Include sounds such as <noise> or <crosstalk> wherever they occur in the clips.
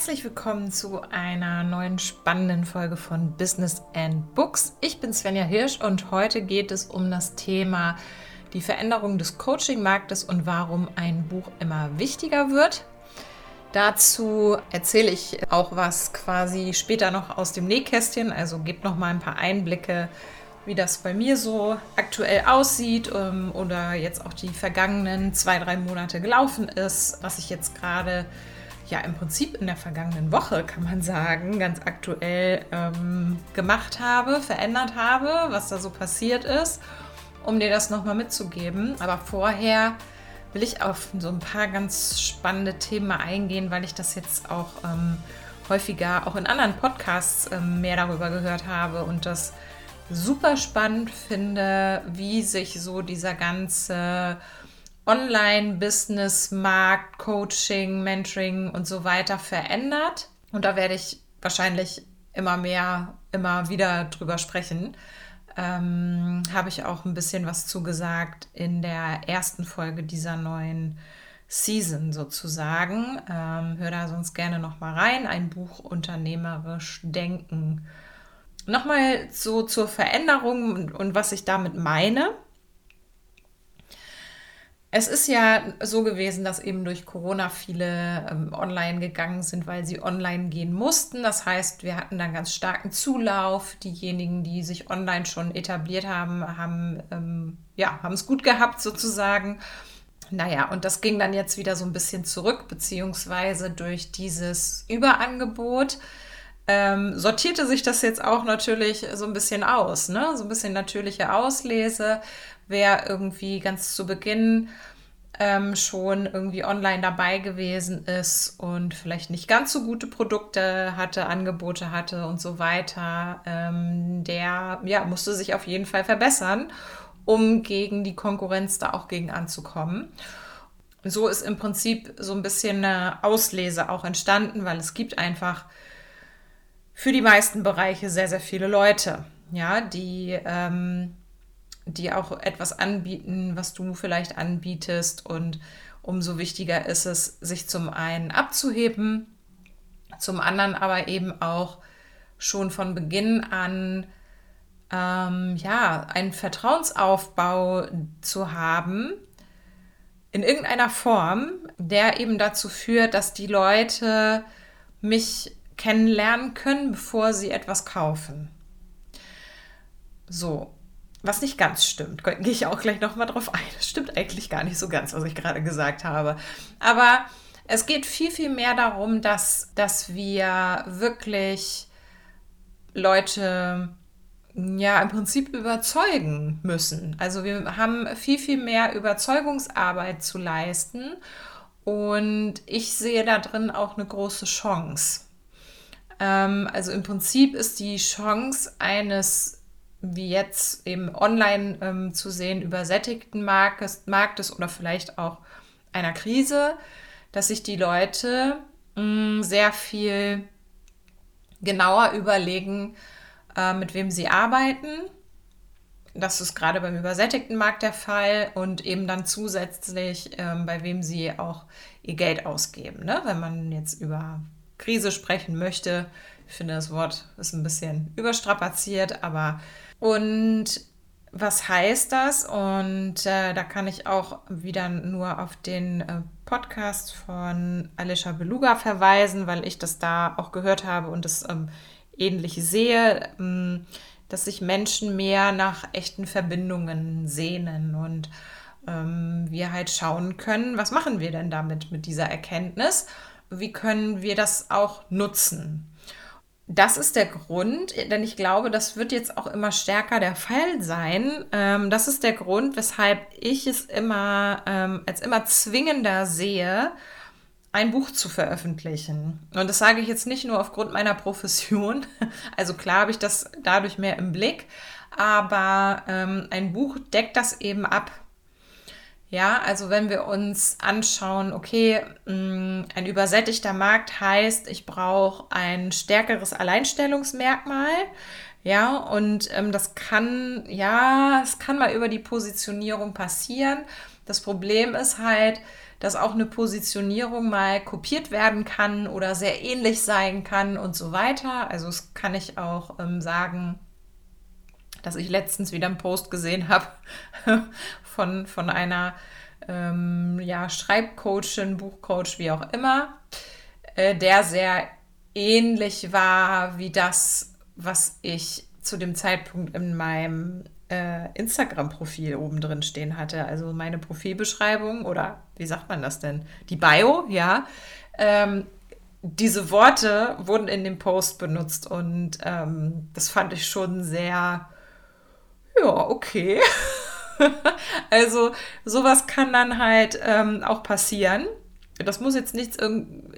Herzlich willkommen zu einer neuen spannenden Folge von Business and Books. Ich bin Svenja Hirsch und heute geht es um das Thema die Veränderung des Coaching-Marktes und warum ein Buch immer wichtiger wird. Dazu erzähle ich auch was quasi später noch aus dem Nähkästchen, also gebe noch mal ein paar Einblicke, wie das bei mir so aktuell aussieht ähm, oder jetzt auch die vergangenen zwei, drei Monate gelaufen ist, was ich jetzt gerade ja im Prinzip in der vergangenen Woche, kann man sagen, ganz aktuell ähm, gemacht habe, verändert habe, was da so passiert ist, um dir das nochmal mitzugeben. Aber vorher will ich auf so ein paar ganz spannende Themen eingehen, weil ich das jetzt auch ähm, häufiger auch in anderen Podcasts ähm, mehr darüber gehört habe und das super spannend finde, wie sich so dieser ganze Online-Business, Markt, Coaching, Mentoring und so weiter verändert. Und da werde ich wahrscheinlich immer mehr, immer wieder drüber sprechen. Ähm, Habe ich auch ein bisschen was zugesagt in der ersten Folge dieser neuen Season sozusagen. Ähm, hör da sonst gerne noch mal rein. Ein Buch unternehmerisch denken. Nochmal so zur Veränderung und, und was ich damit meine. Es ist ja so gewesen, dass eben durch Corona viele ähm, online gegangen sind, weil sie online gehen mussten. Das heißt, wir hatten dann ganz starken Zulauf. Diejenigen, die sich online schon etabliert haben, haben ähm, ja, haben es gut gehabt sozusagen. Naja, und das ging dann jetzt wieder so ein bisschen zurück, beziehungsweise durch dieses Überangebot ähm, sortierte sich das jetzt auch natürlich so ein bisschen aus, ne? So ein bisschen natürliche Auslese wer irgendwie ganz zu Beginn ähm, schon irgendwie online dabei gewesen ist und vielleicht nicht ganz so gute Produkte hatte, Angebote hatte und so weiter, ähm, der ja, musste sich auf jeden Fall verbessern, um gegen die Konkurrenz da auch gegen anzukommen. So ist im Prinzip so ein bisschen eine Auslese auch entstanden, weil es gibt einfach für die meisten Bereiche sehr, sehr viele Leute, ja, die ähm, die auch etwas anbieten, was du vielleicht anbietest. Und umso wichtiger ist es, sich zum einen abzuheben, zum anderen aber eben auch schon von Beginn an ähm, ja, einen Vertrauensaufbau zu haben, in irgendeiner Form, der eben dazu führt, dass die Leute mich kennenlernen können, bevor sie etwas kaufen. So, was nicht ganz stimmt, <laughs> gehe ich auch gleich nochmal drauf ein. Das stimmt eigentlich gar nicht so ganz, was ich gerade gesagt habe. Aber es geht viel, viel mehr darum, dass, dass wir wirklich Leute ja im Prinzip überzeugen müssen. Also wir haben viel, viel mehr Überzeugungsarbeit zu leisten. Und ich sehe da drin auch eine große Chance. Ähm, also im Prinzip ist die Chance eines wie jetzt eben online ähm, zu sehen, übersättigten Marktes, Marktes oder vielleicht auch einer Krise, dass sich die Leute mh, mm, sehr viel genauer überlegen, äh, mit wem sie arbeiten. Das ist gerade beim übersättigten Markt der Fall und eben dann zusätzlich, ähm, bei wem sie auch ihr Geld ausgeben. Ne? Wenn man jetzt über Krise sprechen möchte, ich finde das Wort ist ein bisschen überstrapaziert, aber und was heißt das? Und äh, da kann ich auch wieder nur auf den äh, Podcast von Alicia Beluga verweisen, weil ich das da auch gehört habe und das ähm, ähnlich sehe, ähm, dass sich Menschen mehr nach echten Verbindungen sehnen und ähm, wir halt schauen können, was machen wir denn damit mit dieser Erkenntnis? Wie können wir das auch nutzen? Das ist der Grund, denn ich glaube, das wird jetzt auch immer stärker der Fall sein. Ähm, das ist der Grund, weshalb ich es immer ähm, als immer zwingender sehe, ein Buch zu veröffentlichen. Und das sage ich jetzt nicht nur aufgrund meiner Profession. <laughs> Also klar habe ich das dadurch mehr im Blick, aber ähm, ein Buch deckt das eben ab. Ja, also wenn wir uns anschauen, okay, mm, ein übersättigter Markt heißt, ich brauche ein stärkeres Alleinstellungsmerkmal. Ja, und ähm, das kann, ja, es kann mal über die Positionierung passieren. Das Problem ist halt, dass auch eine Positionierung mal kopiert werden kann oder sehr ähnlich sein kann und so weiter. Also das kann ich auch ähm, sagen, dass ich letztens wieder einen Post gesehen habe von, von einer ähm, ja, Schreibcoachin, Buchcoach, wie auch immer, äh, der sehr ähnlich war wie das, was ich zu dem Zeitpunkt in meinem äh, Instagram-Profil oben drin stehen hatte. Also meine Profilbeschreibung oder wie sagt man das denn? Die Bio, ja. Ähm, diese Worte wurden in dem Post benutzt und ähm, das fand ich schon sehr, ja, okay. <laughs> <laughs> also sowas kann dann halt ähm, auch passieren. Das muss jetzt nichts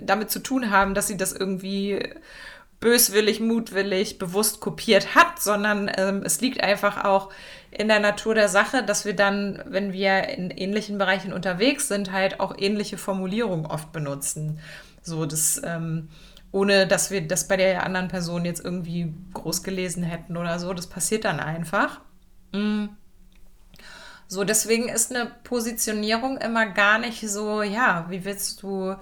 damit zu tun haben, dass sie das irgendwie böswillig, mutwillig, bewusst kopiert hat, sondern ähm, es liegt einfach auch in der Natur der Sache, dass wir dann, wenn wir in ähnlichen Bereichen unterwegs sind, halt auch ähnliche Formulierungen oft benutzen. So, das, ähm, ohne dass wir das bei der anderen Person jetzt irgendwie groß gelesen hätten oder so. Das passiert dann einfach. Mm. So, deswegen ist eine Positionierung immer gar nicht so, ja, wie willst du,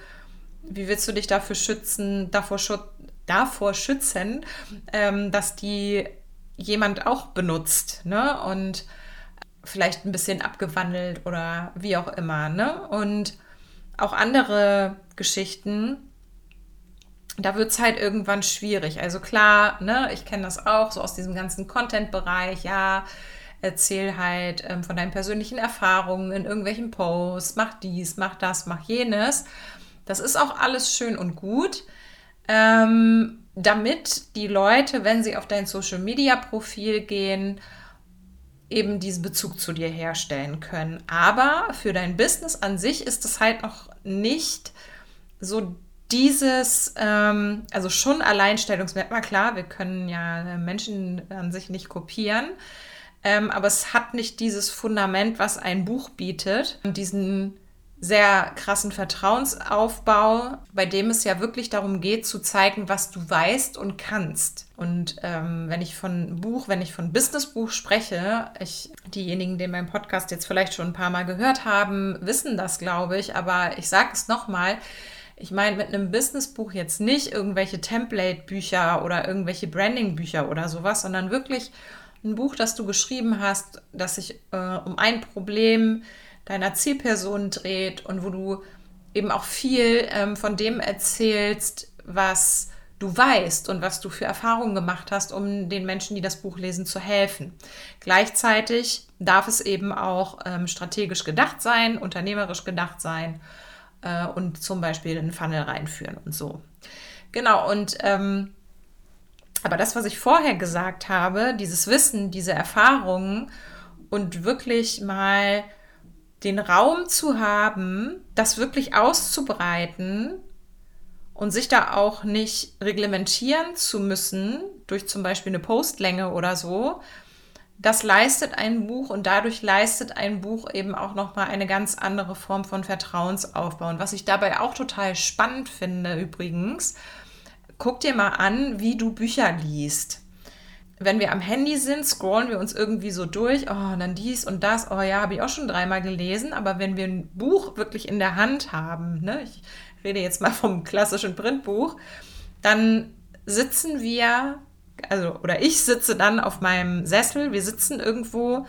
wie willst du dich dafür schützen, davor schützen, davor schützen, ähm, dass die jemand auch benutzt, ne? Und vielleicht ein bisschen abgewandelt oder wie auch immer, ne? Und auch andere Geschichten, da wird es halt irgendwann schwierig. Also klar, ne, ich kenne das auch so aus diesem ganzen Content-Bereich, ja, erzähl halt ähm, von deinen persönlichen Erfahrungen in irgendwelchen Posts, mach dies, mach das, mach jenes. Das ist auch alles schön und gut ähm, damit die Leute, wenn sie auf dein Social-Media-Profil gehen, eben diesen Bezug zu dir herstellen können. Aber für dein Business an sich ist es halt noch nicht so dieses, ähm, also schon Alleinstellungsmerkmal, klar, wir können ja Menschen an sich nicht kopieren, ähm, aber es hat nicht dieses Fundament, was ein Buch bietet, diesen sehr krassen Vertrauensaufbau, bei dem es ja wirklich darum geht, zu zeigen, was du weißt und kannst. Und ähm, wenn ich von Buch, wenn ich von Businessbuch spreche, ich, diejenigen, die meinen Podcast jetzt vielleicht schon ein paar Mal gehört haben, wissen das, glaube ich, aber ich sage es nochmal. Ich meine mit einem Businessbuch jetzt nicht irgendwelche Template-Bücher oder irgendwelche Branding-Bücher oder sowas, sondern wirklich ein Buch, das du geschrieben hast, das sich äh, um ein Problem deiner Zielperson dreht und wo du eben auch viel ähm, von dem erzählst, was du weißt und was du für Erfahrungen gemacht hast, um den Menschen, die das Buch lesen, zu helfen. Gleichzeitig darf es eben auch ähm, strategisch gedacht sein, unternehmerisch gedacht sein äh, und zum Beispiel einen Funnel reinführen und so. Genau, und ähm, aber das, was ich vorher gesagt habe, dieses Wissen, diese Erfahrungen und wirklich mal den Raum zu haben, das wirklich auszubreiten und sich da auch nicht reglementieren zu müssen durch zum Beispiel eine Postlänge oder so, das leistet ein Buch und dadurch leistet ein Buch eben auch nochmal eine ganz andere Form von Vertrauensaufbau. Und was ich dabei auch total spannend finde übrigens, guck dir mal an, wie du Bücher liest. Wenn wir am Handy sind, scrollen wir uns irgendwie so durch, oh, dann dies und das, oh ja, habe ich auch schon dreimal gelesen, aber wenn wir ein Buch wirklich in der Hand haben, ne, ich rede jetzt mal vom klassischen Printbuch, dann sitzen wir, also, oder ich sitze dann auf meinem Sessel, wir sitzen irgendwo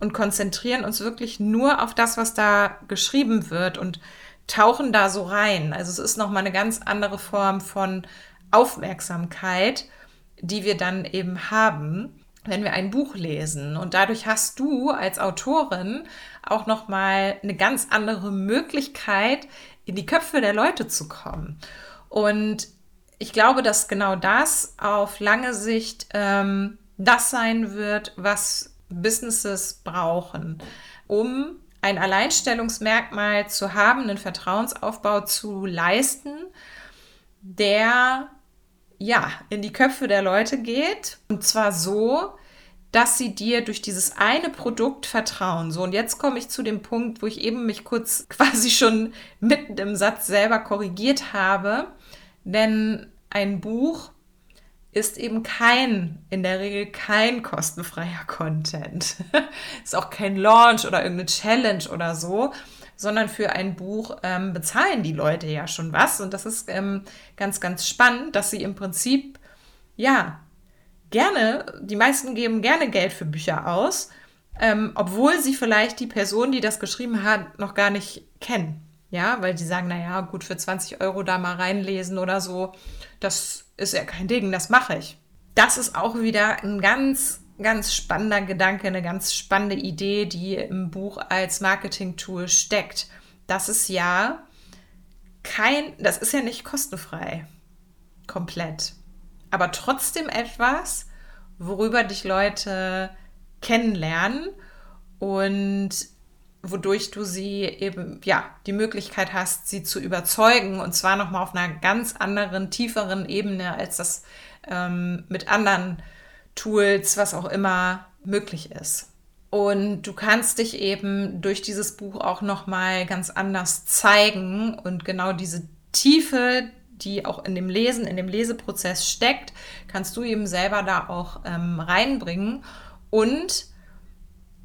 und konzentrieren uns wirklich nur auf das, was da geschrieben wird und tauchen da so rein. Also es ist nochmal eine ganz andere Form von Aufmerksamkeit die wir dann eben haben, wenn wir ein Buch lesen. Und dadurch hast du als Autorin auch noch mal eine ganz andere Möglichkeit, in die Köpfe der Leute zu kommen. Und ich glaube, dass genau das auf lange Sicht ähm, das sein wird, was Businesses brauchen, um ein Alleinstellungsmerkmal zu haben, einen Vertrauensaufbau zu leisten, der ja, in die Köpfe der Leute geht. Und zwar so, dass sie dir durch dieses eine Produkt vertrauen. So, und jetzt komme ich zu dem Punkt, wo ich eben mich kurz <laughs> quasi schon mitten im Satz selber korrigiert habe. Denn ein Buch ist eben kein, in der Regel kein kostenfreier <laughs> Content. ist auch kein Launch oder irgendeine Challenge oder so, sondern für ein Buch ähm, bezahlen die Leute ja schon was. Und das ist ähm, ganz, ganz spannend, dass sie im Prinzip, ja, gerne, die meisten geben gerne Geld für Bücher aus, ähm, obwohl sie vielleicht die Person, die das geschrieben hat, noch gar nicht kennen. Ja, weil die sagen, naja, gut, für 20 Euro da mal reinlesen oder so, das ist ja kein Ding, das mache ich. Das ist auch wieder ein ganz, ganz spannender Gedanke, eine ganz spannende Idee, die im Buch als Marketing-Tool steckt. Das ist ja kein, das ist ja nicht kostenfrei. Komplett. Aber trotzdem etwas, worüber dich Leute kennenlernen und wodurch du sie eben, ja, die Möglichkeit hast, sie zu überzeugen und zwar nochmal auf einer ganz anderen, tieferen Ebene, als das ähm, mit anderen Tools, was auch immer möglich ist. Und du kannst dich eben durch dieses Buch auch nochmal ganz anders zeigen und genau diese Tiefe, die auch in dem Lesen, in dem Leseprozess steckt, kannst du eben selber da auch ähm, reinbringen und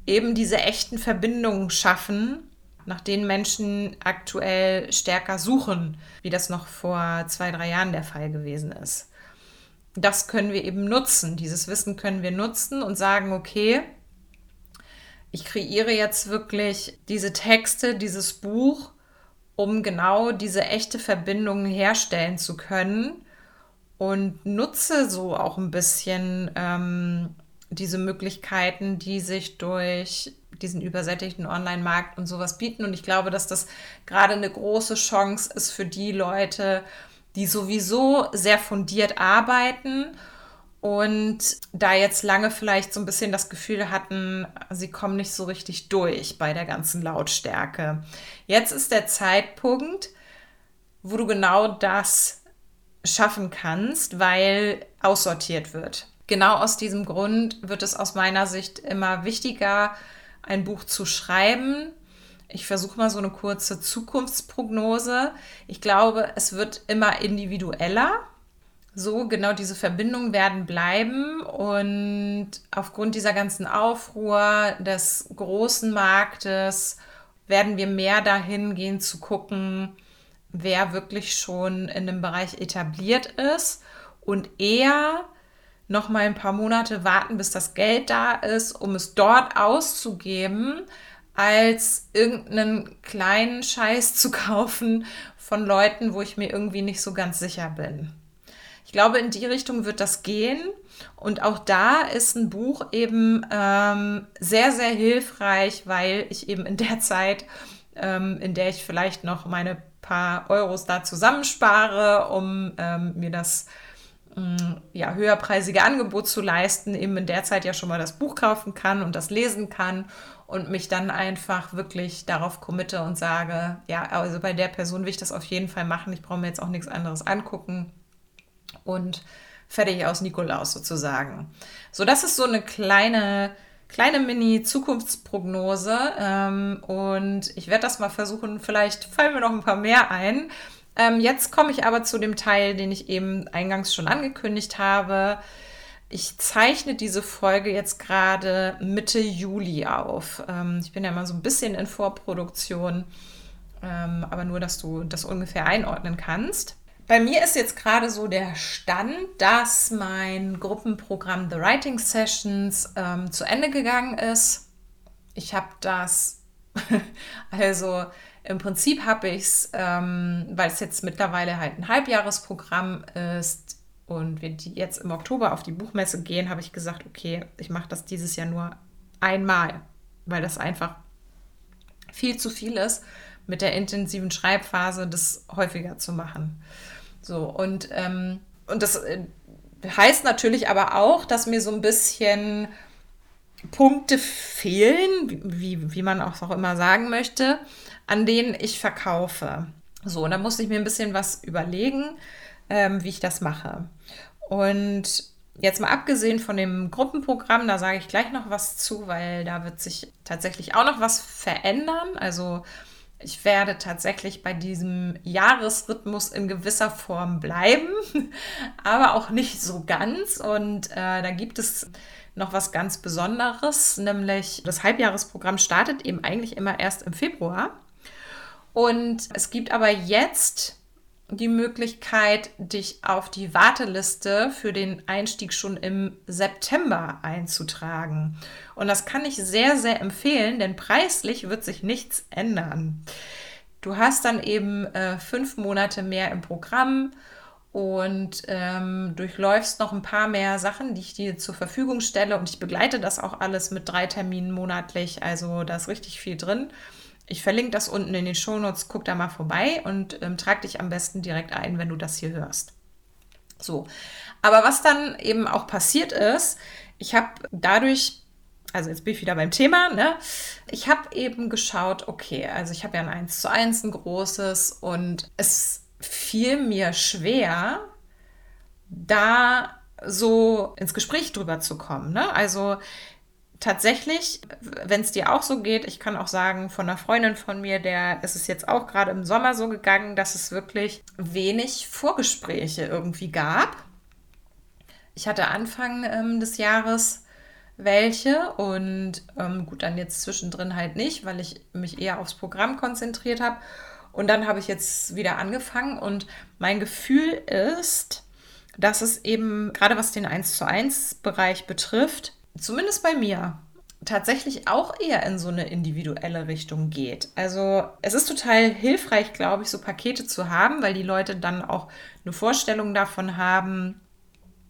eben diese echten Verbindungen schaffen, nach denen Menschen aktuell stärker suchen, wie das noch vor zwei, drei Jahren der Fall gewesen ist. Das können wir eben nutzen. Dieses Wissen können wir nutzen und sagen, okay, ich kreiere jetzt wirklich diese Texte, dieses Buch, um genau diese echte Verbindung herstellen zu können und nutze so auch ein bisschen ähm, diese Möglichkeiten, die sich durch diesen übersättigten Online-Markt und sowas bieten. Und ich glaube, dass das gerade eine große Chance ist für die Leute, die sowieso sehr fundiert arbeiten und da jetzt lange vielleicht so ein bisschen das Gefühl hatten, sie kommen nicht so richtig durch bei der ganzen Lautstärke. Jetzt ist der Zeitpunkt, wo du genau das schaffen kannst, weil aussortiert wird genau aus diesem Grund wird es aus meiner Sicht immer wichtiger, ein Buch zu schreiben. Ich versuche mal so eine kurze Zukunftsprognose. Ich glaube, es wird immer individueller. So, genau diese Verbindungen werden bleiben und aufgrund dieser ganzen Aufruhr des großen Marktes werden wir mehr dahin gehen zu gucken, wer wirklich schon in dem Bereich etabliert ist und eher noch mal ein paar Monate warten, bis das Geld da ist, um es dort auszugeben, als irgendeinen kleinen Scheiß zu kaufen von Leuten, wo ich mir irgendwie nicht so ganz sicher bin. Ich glaube, in die Richtung wird das gehen. Und auch da ist ein Buch eben ähm, sehr, sehr hilfreich, weil ich eben in der Zeit, ähm, in der ich vielleicht noch meine paar Euros da zusammenspare, um ähm, mir das Mm, ja, höherpreisige Angebot zu leisten, eben in der Zeit ja schon mal das Buch kaufen kann und das lesen kann und mich dann einfach wirklich darauf committe und sage, ja, also bei der Person will ich das auf jeden Fall machen, ich brauche mir jetzt auch nichts anderes angucken und fertig aus Nikolaus sozusagen. So, das ist so eine kleine, kleine Mini-Zukunftsprognose ähm, und ich werde das mal versuchen, vielleicht fallen mir noch ein paar mehr ein, ähm, jetzt komme ich aber zu dem Teil, den ich eben eingangs schon angekündigt habe. Ich zeichne diese Folge jetzt gerade Mitte Juli auf. Ähm, ich bin ja immer so ein bisschen in Vorproduktion, ähm, aber nur, dass du das ungefähr einordnen kannst. Bei mir ist jetzt gerade so der Stand, dass mein Gruppenprogramm The Writing Sessions ähm, zu Ende gegangen ist. Ich habe das <laughs> also im Prinzip habe ich es, ähm, weil es jetzt mittlerweile halt ein Halbjahresprogramm ist und wir die jetzt im Oktober auf die Buchmesse gehen, habe ich gesagt, okay, ich mache das dieses Jahr nur einmal, weil das einfach viel zu viel ist, mit der intensiven Schreibphase das häufiger zu machen. So, und, ähm, und das äh, heißt natürlich aber auch, dass mir so ein bisschen Punkte fehlen, wie, wie man auch immer sagen möchte, an denen ich verkaufe. So, da musste ich mir ein bisschen was überlegen, ähm, wie ich das mache. Und jetzt mal abgesehen von dem Gruppenprogramm, da sage ich gleich noch was zu, weil da wird sich tatsächlich auch noch was verändern. Also ich werde tatsächlich bei diesem Jahresrhythmus in gewisser Form bleiben, <laughs> aber auch nicht so ganz. Und äh, da gibt es noch was ganz Besonderes, nämlich das Halbjahresprogramm startet eben eigentlich immer erst im Februar. Und es gibt aber jetzt die Möglichkeit, dich auf die Warteliste für den Einstieg schon im September einzutragen. Und das kann ich sehr, sehr empfehlen, denn preislich wird sich nichts ändern. Du hast dann eben äh, fünf Monate mehr im Programm und ähm, durchläufst noch ein paar mehr Sachen, die ich dir zur Verfügung stelle. Und ich begleite das auch alles mit drei Terminen monatlich. Also da ist richtig viel drin. Ich verlinke das unten in den Shownotes. Guck da mal vorbei und ähm, trag dich am besten direkt ein, wenn du das hier hörst. So. Aber was dann eben auch passiert ist, ich habe dadurch also jetzt bin ich wieder beim Thema, ne? Ich habe eben geschaut, okay, also ich habe ja ein 1 zu 1, ein großes und es fiel mir schwer, da so ins Gespräch drüber zu kommen. Ne? Also tatsächlich, wenn es dir auch so geht, ich kann auch sagen, von einer Freundin von mir, der ist es jetzt auch gerade im Sommer so gegangen, dass es wirklich wenig Vorgespräche irgendwie gab. Ich hatte Anfang ähm, des Jahres welche und ähm, gut, dann jetzt zwischendrin halt nicht, weil ich mich eher aufs Programm konzentriert habe. Und dann habe ich jetzt wieder angefangen und mein Gefühl ist, dass es eben, gerade was den 1 zu 1 Bereich betrifft, zumindest bei mir, tatsächlich auch eher in so eine individuelle Richtung geht. Also es ist total hilfreich, glaube ich, so Pakete zu haben, weil die Leute dann auch eine Vorstellung davon haben,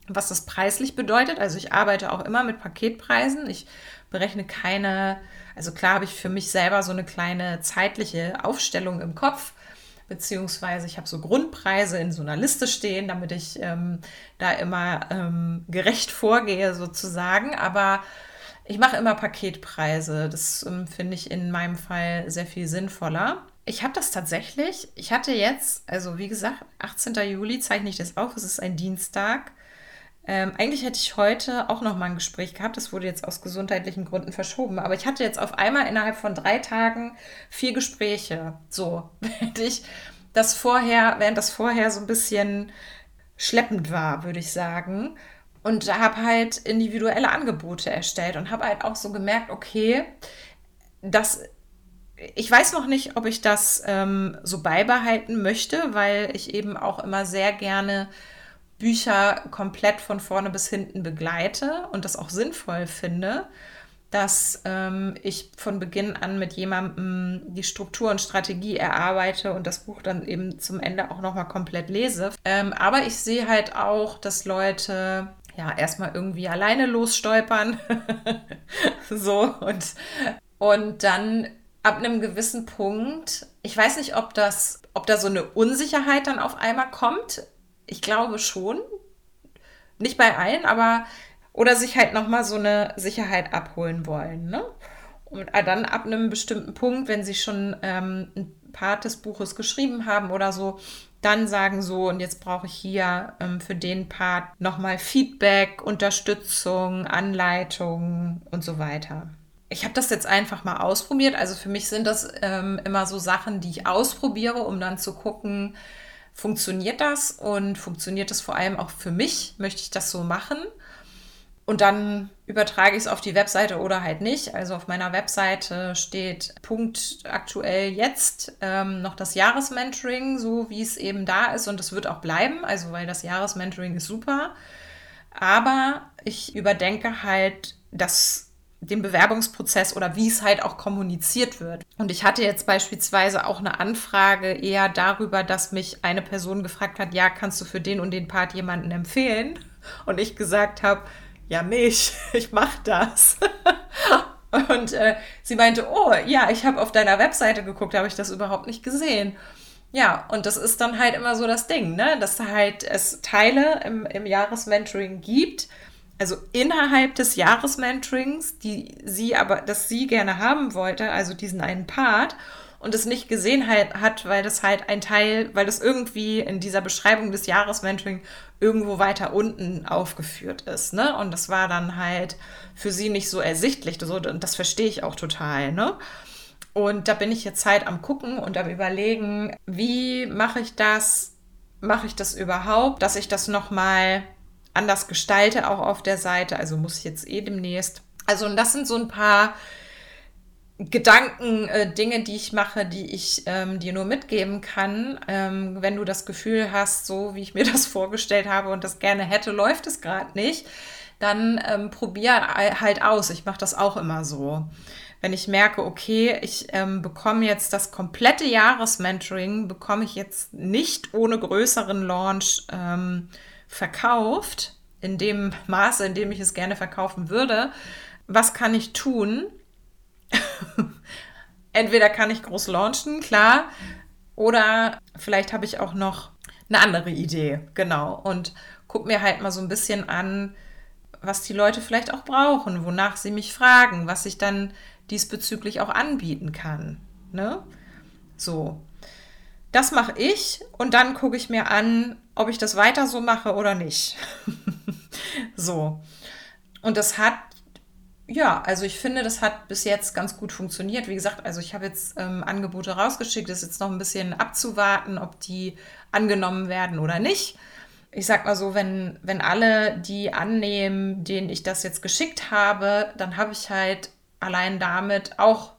was das preislich bedeutet. Also ich arbeite auch immer mit Paketpreisen. Ich berechne keine also klar habe ich für mich selber so eine kleine zeitliche Aufstellung im Kopf, beziehungsweise ich habe so Grundpreise in so einer Liste stehen, damit ich ähm, da immer ähm, gerecht vorgehe sozusagen. Aber ich mache immer Paketpreise. Das ähm, finde ich in meinem Fall sehr viel sinnvoller. Ich habe das tatsächlich. Ich hatte jetzt, also wie gesagt, 18. Juli zeichne ich das auf. Es ist ein Dienstag. Ähm, eigentlich hätte ich heute auch noch mal ein Gespräch gehabt. Das wurde jetzt aus gesundheitlichen Gründen verschoben. Aber ich hatte jetzt auf einmal innerhalb von drei Tagen vier Gespräche. So, <laughs> während ich das vorher, während das vorher so ein bisschen schleppend war, würde ich sagen. Und habe halt individuelle Angebote erstellt und habe halt auch so gemerkt, okay, das ich weiß noch nicht, ob ich das ähm, so beibehalten möchte, weil ich eben auch immer sehr gerne Bücher komplett von vorne bis hinten begleite und das auch sinnvoll finde, dass ähm, ich von Beginn an mit jemandem die Struktur und Strategie erarbeite und das Buch dann eben zum Ende auch nochmal komplett lese. Ähm, aber ich sehe halt auch, dass Leute ja erstmal irgendwie alleine losstolpern. <laughs> so und, und dann ab einem gewissen Punkt, ich weiß nicht, ob das, ob da so eine Unsicherheit dann auf einmal kommt ich glaube schon. Nicht bei allen, aber oder sich halt nochmal so eine Sicherheit abholen wollen. Ne? Und dann ab einem bestimmten Punkt, wenn sie schon ähm, ein Part des Buches geschrieben haben oder so, dann sagen so, und jetzt brauche ich hier ähm, für den Part nochmal Feedback, Unterstützung, Anleitung und so weiter. Ich habe das jetzt einfach mal ausprobiert. Also für mich sind das ähm, immer so Sachen, die ich ausprobiere, um dann zu gucken, funktioniert das und funktioniert das vor allem auch für mich? Möchte ich das so machen? Und dann übertrage ich es auf die Webseite oder halt nicht. Also auf meiner Webseite steht Punkt aktuell jetzt ähm, noch das Jahresmentoring, so wie es eben da ist. Und es wird auch bleiben, also weil das Jahresmentoring ist super. Aber ich überdenke halt das den Bewerbungsprozess oder wie es halt auch kommuniziert wird. Und ich hatte jetzt beispielsweise auch eine Anfrage eher darüber, dass mich eine Person gefragt hat, ja, kannst du für den und den Part jemanden empfehlen? Und ich gesagt habe, ja, mich, <laughs> ich mache das. <laughs> und äh, sie meinte, oh, ja, ich habe auf deiner Webseite geguckt, habe ich das überhaupt nicht gesehen. Ja, und das ist dann halt immer so das Ding, ne? dass halt es Teile im, im Jahresmentoring gibt, also innerhalb des Jahresmentorings, die sie aber, dass sie gerne haben wollte, also diesen einen Part und es nicht gesehen halt, hat, weil das halt ein Teil, weil das irgendwie in dieser Beschreibung des Jahresmentoring irgendwo weiter unten aufgeführt ist, ne? Und das war dann halt für sie nicht so ersichtlich, so, und das verstehe ich auch total, ne? Und da bin ich jetzt halt am gucken und am überlegen, wie mache ich das? Mache ich das überhaupt, dass ich das nochmal anders gestalte, auch auf der Seite. Also muss ich jetzt eh demnächst. Also, und das sind so ein paar Gedanken, äh, Dinge, die ich mache, die ich ähm, dir nur mitgeben kann. Ähm, wenn du das Gefühl hast, so wie ich mir <laughs> das vorgestellt habe und das gerne hätte, läuft es gerade nicht, dann ähm, probier halt aus. Ich mache das auch immer so. Wenn ich merke, okay, ich ähm, bekomme jetzt das komplette Jahresmentoring, bekomme ich jetzt nicht ohne größeren Launch ähm, verkauft, in dem Maße, in dem ich es gerne verkaufen würde, was kann ich tun? <laughs> Entweder kann ich groß launchen, klar, oder vielleicht habe ich auch noch eine andere Idee, genau. Und guck mir halt mal so ein bisschen an, was die Leute vielleicht auch brauchen, wonach sie mich fragen, was ich dann diesbezüglich auch anbieten kann. Ne? So. Das mache ich und dann gucke ich mir an, ob ich das weiter so mache oder nicht. <laughs> so. Und das hat ja, also ich finde, das hat bis jetzt ganz gut funktioniert. Wie gesagt, also ich habe jetzt ähm, Angebote rausgeschickt, es ist jetzt noch ein bisschen abzuwarten, ob die angenommen werden oder nicht. Ich sag mal so, wenn, wenn alle die annehmen, denen ich das jetzt geschickt habe, dann habe ich halt allein damit auch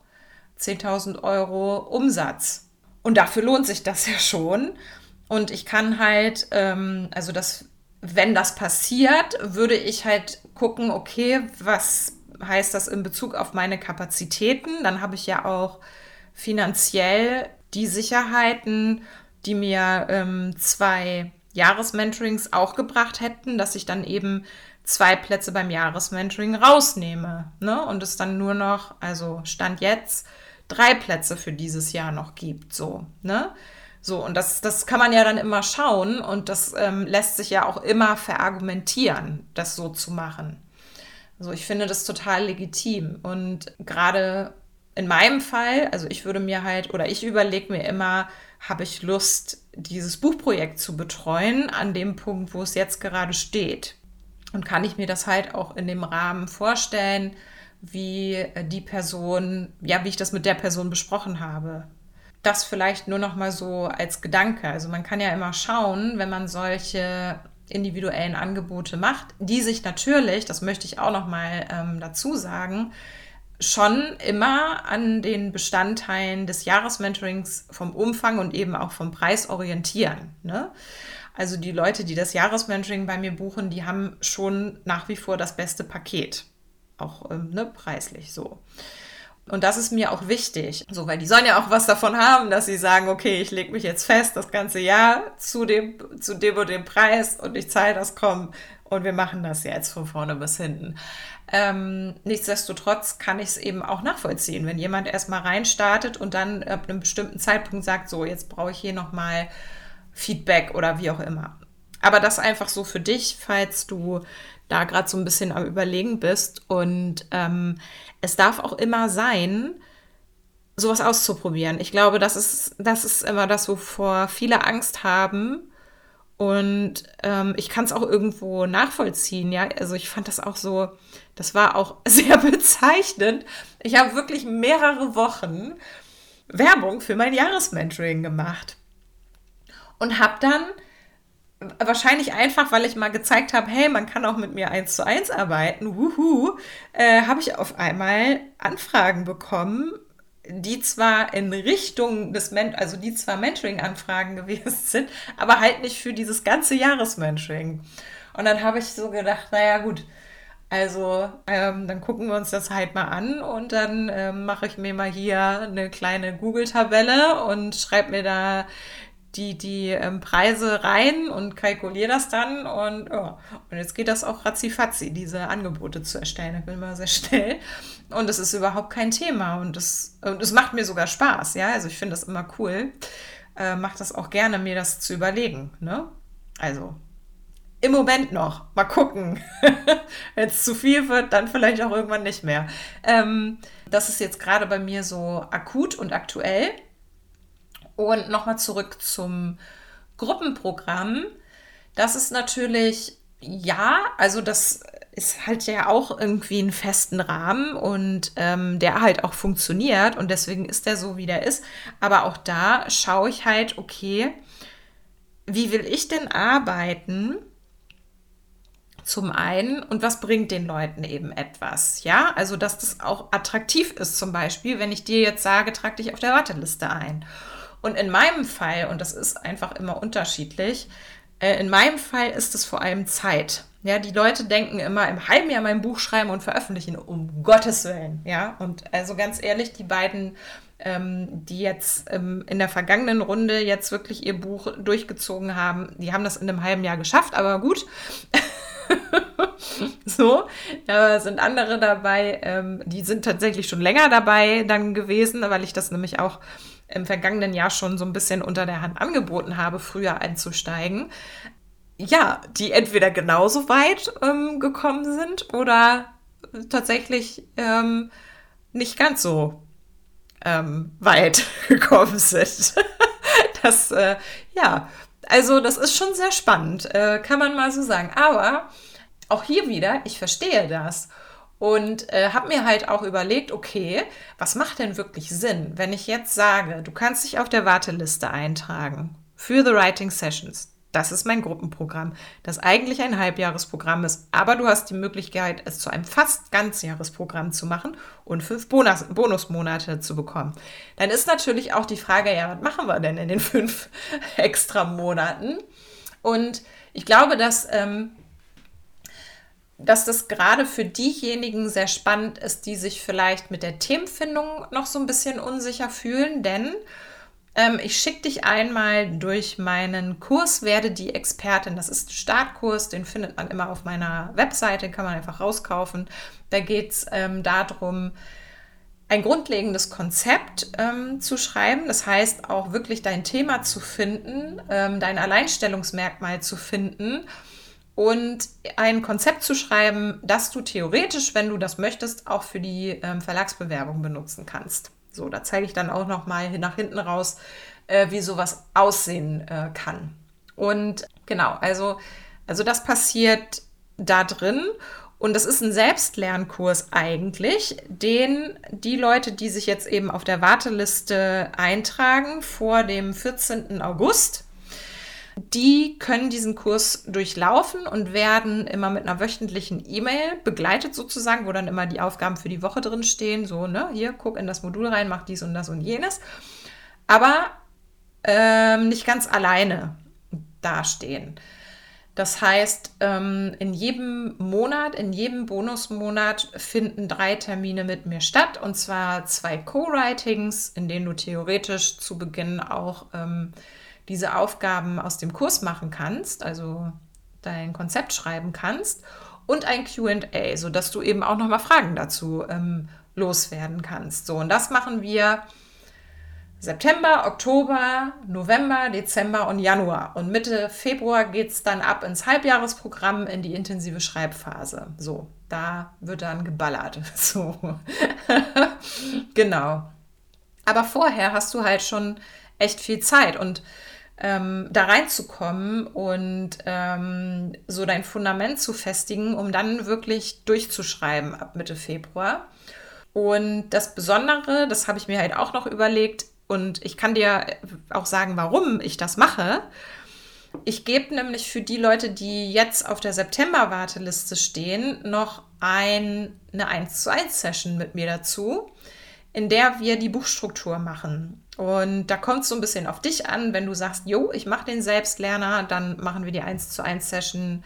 10.000 Euro Umsatz. Und dafür lohnt sich das <laughs> ja schon. Und ich kann halt, ähm, also das, wenn das passiert, würde ich halt gucken, okay, was heißt das in Bezug auf meine Kapazitäten. Dann habe ich ja auch finanziell die Sicherheiten, die mir ähm, zwei Jahresmentorings auch gebracht hätten, dass ich dann eben zwei Plätze beim Jahresmentoring rausnehme ne? und es dann nur noch, also Stand jetzt, drei Plätze für dieses Jahr noch gibt. So, ne? So, und das, das kann man ja dann immer schauen und das ähm, lässt sich ja auch immer verargumentieren, das so zu machen. Also ich finde das total legitim. Und gerade in meinem Fall, also ich würde mir halt, oder ich überlege mir immer, habe ich Lust, dieses Buchprojekt zu betreuen an dem Punkt, wo es jetzt gerade steht. Und kann ich mir das halt auch in dem Rahmen vorstellen, wie die Person, ja, wie ich das mit der Person besprochen habe. Das vielleicht nur noch mal so als Gedanke. Also man kann ja immer schauen, wenn man solche individuellen Angebote macht, die sich natürlich, das möchte ich auch noch mal ähm, dazu sagen, schon immer an den Bestandteilen des Jahresmentorings vom Umfang und eben auch vom Preis orientieren. Ne? Also die Leute, die das Jahresmentoring bei mir buchen, die haben schon nach wie vor das beste Paket, auch ähm, ne, preislich so. Und das ist mir auch wichtig, so, weil die sollen ja auch was davon haben, dass sie sagen, okay, ich lege mich jetzt fest das ganze Jahr zu dem, zu dem und dem Preis und ich zahle das komm und wir machen das jetzt von vorne bis hinten. Ähm, nichtsdestotrotz kann ich es eben auch nachvollziehen, wenn jemand erstmal reinstartet und dann ab einem bestimmten Zeitpunkt sagt, so, jetzt brauche ich hier nochmal Feedback oder wie auch immer. Aber das einfach so für dich, falls du da gerade so ein bisschen am Überlegen bist. Und ähm, es darf auch immer sein, sowas auszuprobieren. Ich glaube, das ist, das ist immer das, wovor viele Angst haben. Und ähm, ich kann es auch irgendwo nachvollziehen, ja. Also ich fand das auch so, das war auch <laughs> sehr bezeichnend. Ich habe wirklich mehrere Wochen Werbung für mein Jahresmentoring gemacht und habe dann wahrscheinlich einfach, weil ich mal gezeigt habe, hey, man kann auch mit mir eins zu eins arbeiten, wuhu, äh, habe ich auf einmal Anfragen bekommen, die zwar in Richtung des Men also die zwar Mentoring-Anfragen <laughs> gewesen sind, aber halt nicht für dieses ganze Jahresmentoring. Und dann habe ich so gedacht, naja gut, also ähm, dann gucken wir uns das halt mal an und dann ähm, mache ich mir mal hier eine kleine Google-Tabelle und schreibe mir da die, die ähm, Preise rein und kalkuliere das dann und ja, und jetzt geht das auch ratzifatzi, diese Angebote zu erstellen. Ich bin immer sehr schnell und es ist überhaupt kein Thema und es und es macht mir sogar Spaß, ja, also ich finde das immer cool, äh, macht das auch gerne, mir das zu überlegen, ne? Also im Moment noch, mal gucken. <laughs> Wenn es zu viel wird, dann vielleicht auch irgendwann nicht mehr. Ähm, das ist jetzt gerade bei mir so akut und aktuell. Und nochmal zurück zum Gruppenprogramm. Das ist natürlich, ja, also das ist halt ja auch irgendwie einen festen Rahmen und ähm, der halt auch funktioniert und deswegen ist der so, wie der ist. Aber auch da schaue ich halt, okay, wie will ich denn arbeiten? Zum einen und was bringt den Leuten eben etwas, ja? Also, dass das auch attraktiv ist, zum Beispiel, wenn ich dir jetzt sage, trag dich auf der Warteliste ein. Und in meinem Fall, und das ist einfach immer unterschiedlich, äh, in meinem Fall ist es vor allem Zeit. Ja, die Leute denken immer im halben Jahr mein Buch schreiben und veröffentlichen, um Gottes Willen. Ja, und also ganz ehrlich, die beiden, ähm, die jetzt ähm, in der vergangenen Runde jetzt wirklich ihr Buch durchgezogen haben, die haben das in einem halben Jahr geschafft, aber gut. <laughs> so, da sind andere dabei, ähm, die sind tatsächlich schon länger dabei dann gewesen, weil ich das nämlich auch im vergangenen Jahr schon so ein bisschen unter der Hand angeboten habe, früher einzusteigen ja, die entweder genauso weit ähm, gekommen sind oder tatsächlich ähm, nicht ganz so ähm, weit <laughs> gekommen sind. <laughs> das, äh, ja, also das ist schon sehr spannend, äh, kann man mal so sagen. Aber auch hier wieder, ich verstehe das. Und äh, habe mir halt auch überlegt, okay, was macht denn wirklich Sinn, wenn ich jetzt sage, du kannst dich auf der Warteliste eintragen für The Writing Sessions. Das ist mein Gruppenprogramm, das eigentlich ein Halbjahresprogramm ist. Aber du hast die Möglichkeit, es zu einem fast Ganzjahresprogramm zu machen und fünf Bonus Bonusmonate zu bekommen. Dann ist natürlich auch die Frage, ja, was machen wir denn in den <laughs> fünf extra Monaten? Und ich glaube, dass, ähm, dass das gerade für diejenigen sehr spannend ist, die sich vielleicht mit der Themenfindung noch so ein bisschen unsicher fühlen, denn ähm, ich schicke dich einmal durch meinen Kurs Werde die Expertin. Das ist ein Startkurs, den findet man immer auf meiner Webseite, den kann man einfach rauskaufen. Da geht es ähm, darum, ein grundlegendes Konzept ähm, zu schreiben. Das heißt auch wirklich dein Thema zu finden, ähm, dein Alleinstellungsmerkmal zu finden und ein Konzept zu schreiben, das du theoretisch, wenn du das möchtest, auch für die ähm, Verlagsbewerbung benutzen kannst. So, da zeige ich dann auch noch mal nach hinten raus, äh, wie sowas aussehen äh, kann. Und genau, also, also das passiert da drin. Und das ist ein Selbstlernkurs eigentlich, den die Leute, die sich jetzt eben auf der Warteliste eintragen vor dem 14. August, die können diesen Kurs durchlaufen und werden immer mit einer wöchentlichen E-Mail begleitet sozusagen, wo dann immer die Aufgaben für die Woche drin stehen. So, ne, hier, guck in das Modul rein, mach dies und das und jenes. Aber ähm, nicht ganz alleine dastehen. Das heißt, ähm, in jedem Monat, in jedem Bonusmonat finden drei Termine mit mir statt. Und zwar zwei Co-Writings, in denen du theoretisch zu Beginn auch ähm, diese Aufgaben aus dem Kurs machen kannst, also dein Konzept schreiben kannst und ein QA, sodass du eben auch nochmal Fragen dazu ähm, loswerden kannst. So, und das machen wir September, Oktober, November, Dezember und Januar. Und Mitte Februar geht es dann ab ins Halbjahresprogramm, in die intensive Schreibphase. So, da wird dann geballert. <laughs> So, <laughs> genau. Aber vorher hast du halt schon echt viel Zeit und ähm, da reinzukommen und ähm, so dein Fundament zu festigen, um dann wirklich durchzuschreiben ab Mitte Februar. Und das Besondere, das habe ich mir halt auch noch überlegt und ich kann dir auch sagen, warum ich das mache. Ich gebe nämlich für die Leute, die jetzt auf der September-Warteliste stehen, noch ein, eine 1 zu 1 Session mit mir dazu, in der wir die Buchstruktur machen. Und da kommt es so ein bisschen auf dich an, wenn du sagst, jo, ich mache den Selbstlerner, dann machen wir die 1 zu 1 Session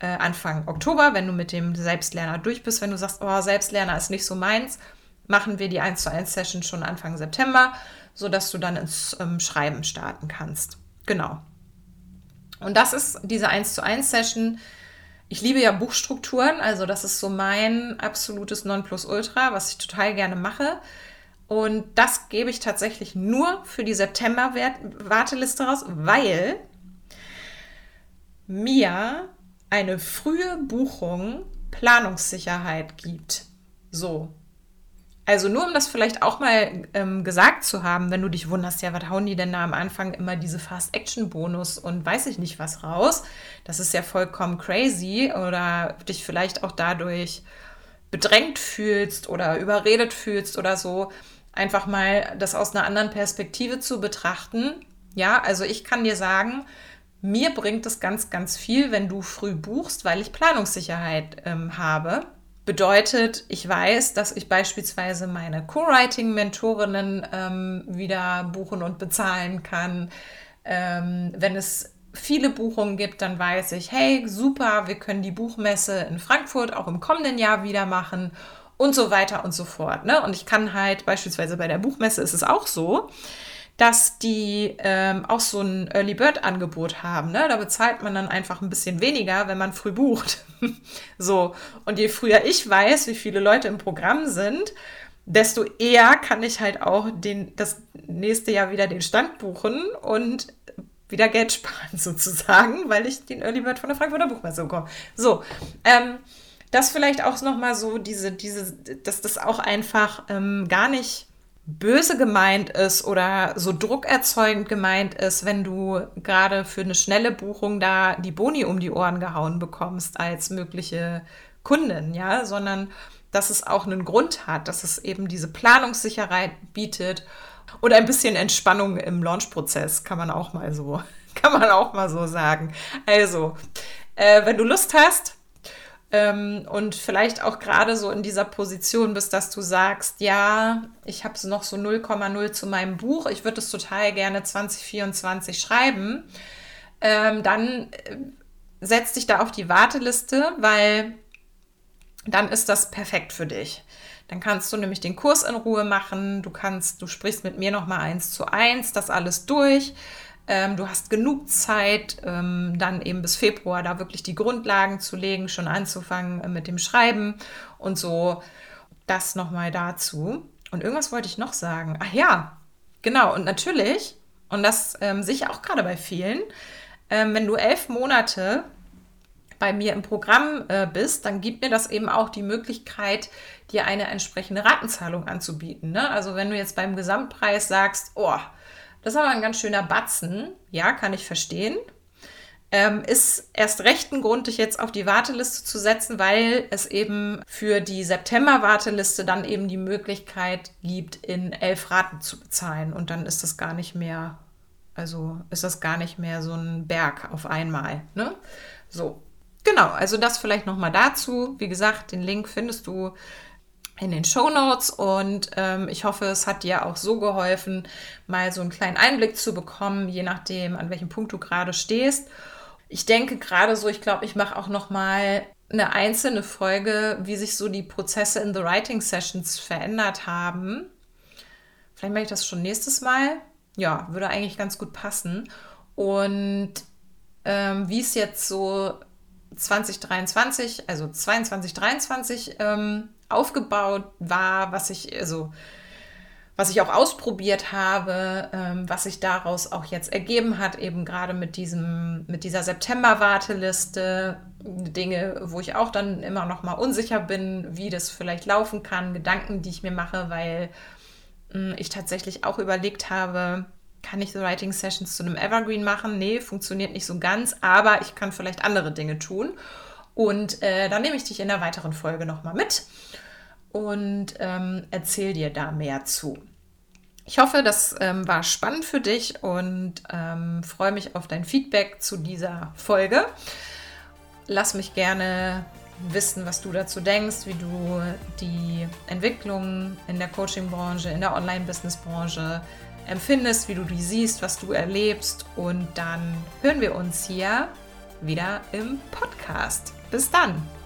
äh, Anfang Oktober, wenn du mit dem Selbstlerner durch bist. Wenn du sagst, oh, Selbstlerner ist nicht so meins, machen wir die 1 zu 1 Session schon Anfang September, sodass du dann ins ähm, Schreiben starten kannst. Genau. Und das ist diese 1 zu 1 Session. Ich liebe ja Buchstrukturen, also das ist so mein absolutes Nonplusultra, was ich total gerne mache. Und das gebe ich tatsächlich nur für die September-Warteliste raus, weil mir eine frühe Buchung Planungssicherheit gibt. So. Also nur um das vielleicht auch mal ähm, gesagt zu haben, wenn du dich wunderst, ja, was hauen die denn da am Anfang immer diese Fast-Action-Bonus und weiß ich nicht was raus. Das ist ja vollkommen crazy oder dich vielleicht auch dadurch bedrängt fühlst oder überredet fühlst oder so einfach mal das aus einer anderen Perspektive zu betrachten. Ja, also ich kann dir sagen, mir bringt es ganz, ganz viel, wenn du früh buchst, weil ich Planungssicherheit ähm, habe. Bedeutet, ich weiß, dass ich beispielsweise meine Co-Writing-Mentorinnen ähm, wieder buchen und bezahlen kann. Ähm, wenn es viele Buchungen gibt, dann weiß ich, hey, super, wir können die Buchmesse in Frankfurt auch im kommenden Jahr wieder machen und so weiter und so fort. Ne? Und ich kann halt beispielsweise bei der Buchmesse ist es auch so, dass die ähm, auch so ein Early Bird Angebot haben. Ne? Da bezahlt man dann einfach ein bisschen weniger, wenn man früh bucht. <laughs> so. Und je früher ich weiß, wie viele Leute im Programm sind, desto eher kann ich halt auch den, das nächste Jahr wieder den Stand buchen und wieder Geld <laughs> sparen sozusagen, weil ich den Early Bird von der Frankfurter Buchmesse bekomme. So, ähm, das vielleicht auch nochmal so, diese, diese, dass das auch einfach ähm, gar nicht böse gemeint ist oder so druckerzeugend gemeint ist, wenn du gerade für eine schnelle Buchung da die Boni um die Ohren gehauen bekommst als mögliche Kundin, ja, sondern dass es auch einen Grund hat, dass es eben diese Planungssicherheit bietet und ein bisschen Entspannung im Launchprozess, kann man auch mal so, <laughs> kann man auch mal so sagen. Also, äh, wenn du Lust hast, ähm, und vielleicht auch gerade so in dieser Position bist, dass du sagst, ja, ich habe noch so 0,0 zu meinem Buch, ich würde es total gerne 2024 schreiben, ähm, dann äh, setz dich da auf die Warteliste, weil dann ist das perfekt für dich. Dann kannst du nämlich den Kurs in Ruhe machen. Du kannst, du sprichst mit mir nochmal eins zu eins, das alles durch. Ähm, du hast genug Zeit, ähm, dann eben bis Februar da wirklich die Grundlagen zu legen, schon anzufangen äh, mit dem Schreiben und so. Das nochmal dazu. Und irgendwas wollte ich noch sagen. Ach ja, genau. Und natürlich, und das ähm, sehe ich auch gerade bei vielen, ähm, wenn du elf Monate bei mir im Programm äh, bist, dann gibt mir das eben auch die Möglichkeit, dir eine entsprechende Ratenzahlung anzubieten. Ne? Also wenn du jetzt beim Gesamtpreis sagst, oh, das ist aber ein ganz schöner Batzen, ja, kann ich verstehen. Ähm, ist erst recht ein Grund, dich jetzt auf die Warteliste zu setzen, weil es eben für die September-Warteliste dann eben die Möglichkeit gibt, in elf Raten zu bezahlen. Und dann ist das gar nicht mehr, also ist das gar nicht mehr so ein Berg auf einmal. Ne? So, Genau, also das vielleicht nochmal dazu. Wie gesagt, den Link findest du in den Show Notes und ähm, ich hoffe, es hat dir auch so geholfen, mal so einen kleinen Einblick zu bekommen, je nachdem, an welchem Punkt du gerade stehst. Ich denke gerade so, ich glaube, ich mache auch noch mal eine einzelne Folge, wie sich so die Prozesse in the Writing Sessions verändert haben. Vielleicht mache ich das schon nächstes Mal. Ja, würde eigentlich ganz gut passen. Und ähm, wie es jetzt so 2023, also 22, 23 ähm, aufgebaut war, was ich, also was ich auch ausprobiert habe, ähm, was sich daraus auch jetzt ergeben hat, eben gerade mit diesem, mit dieser September-Warteliste, Dinge, wo ich auch dann immer noch mal unsicher bin, wie das vielleicht laufen kann, Gedanken, die ich mir mache, weil mh, hm, ich tatsächlich auch überlegt habe, kann ich The Writing Sessions zu einem Evergreen machen? Nee, funktioniert nicht so ganz, aber ich kann vielleicht andere Dinge tun. Und äh, dann nehme ich dich in der weiteren Folge nochmal mit und ähm, erzähle dir da mehr zu. Ich hoffe, das ähm, war spannend für dich und ähm, freue mich auf dein Feedback zu dieser Folge. Lass mich gerne wissen, was du dazu denkst, wie du die Entwicklung in der Coaching-Branche, in der Online-Business-Branche empfindest, wie du die siehst, was du erlebst. Und dann hören wir uns hier wieder im Podcast. Bis dann!